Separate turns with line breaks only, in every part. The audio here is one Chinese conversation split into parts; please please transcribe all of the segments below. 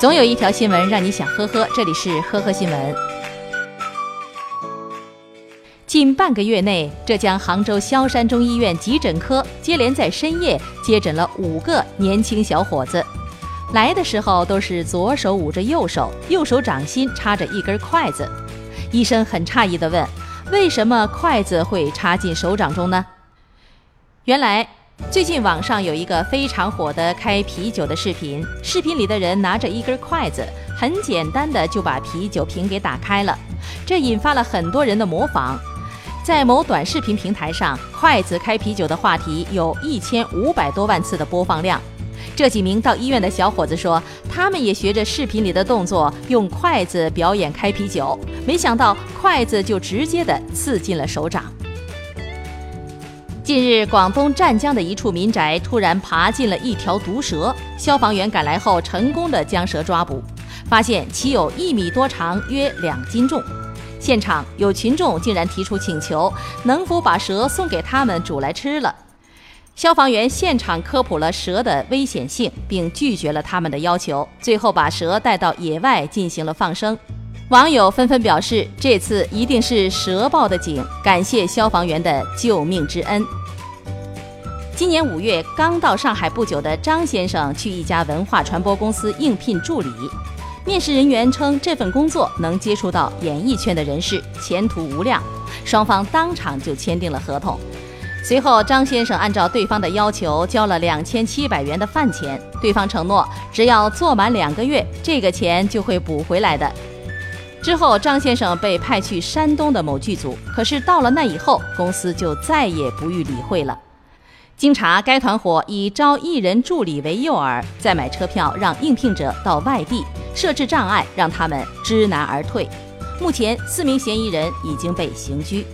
总有一条新闻让你想呵呵，这里是呵呵新闻。近半个月内，浙江杭州萧山中医院急诊科接连在深夜接诊了五个年轻小伙子。来的时候都是左手捂着右手，右手掌心插着一根筷子。医生很诧异地问：“为什么筷子会插进手掌中呢？”原来。最近网上有一个非常火的开啤酒的视频，视频里的人拿着一根筷子，很简单的就把啤酒瓶给打开了，这引发了很多人的模仿。在某短视频平台上，筷子开啤酒的话题有一千五百多万次的播放量。这几名到医院的小伙子说，他们也学着视频里的动作，用筷子表演开啤酒，没想到筷子就直接的刺进了手掌。近日，广东湛江的一处民宅突然爬进了一条毒蛇，消防员赶来后成功的将蛇抓捕，发现其有一米多长，约两斤重。现场有群众竟然提出请求，能否把蛇送给他们煮来吃了？消防员现场科普了蛇的危险性，并拒绝了他们的要求，最后把蛇带到野外进行了放生。网友纷纷表示，这次一定是蛇报的警，感谢消防员的救命之恩。今年五月，刚到上海不久的张先生去一家文化传播公司应聘助理。面试人员称，这份工作能接触到演艺圈的人士，前途无量。双方当场就签订了合同。随后，张先生按照对方的要求交了两千七百元的饭钱，对方承诺只要做满两个月，这个钱就会补回来的。之后，张先生被派去山东的某剧组，可是到了那以后，公司就再也不予理会了。经查，该团伙以招艺人助理为诱饵，再买车票让应聘者到外地，设置障碍让他们知难而退。目前，四名嫌疑人已经被刑拘。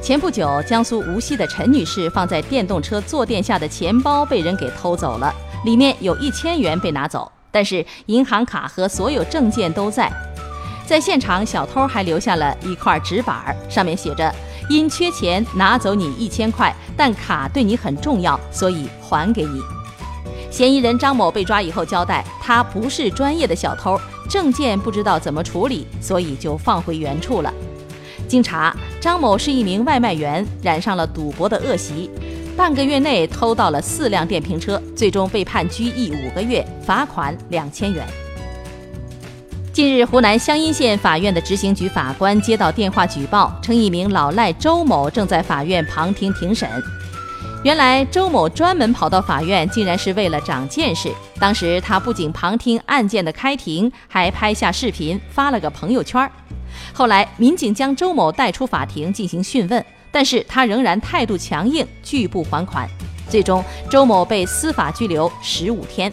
前不久，江苏无锡的陈女士放在电动车坐垫下的钱包被人给偷走了，里面有一千元被拿走，但是银行卡和所有证件都在。在现场，小偷还留下了一块纸板，上面写着。因缺钱拿走你一千块，但卡对你很重要，所以还给你。嫌疑人张某被抓以后交代，他不是专业的小偷，证件不知道怎么处理，所以就放回原处了。经查，张某是一名外卖员，染上了赌博的恶习，半个月内偷到了四辆电瓶车，最终被判拘役五个月，罚款两千元。近日，湖南湘阴县法院的执行局法官接到电话举报，称一名老赖周某正在法院旁听庭审。原来，周某专门跑到法院，竟然是为了长见识。当时，他不仅旁听案件的开庭，还拍下视频发了个朋友圈。后来，民警将周某带出法庭进行讯问，但是他仍然态度强硬，拒不还款。最终，周某被司法拘留十五天。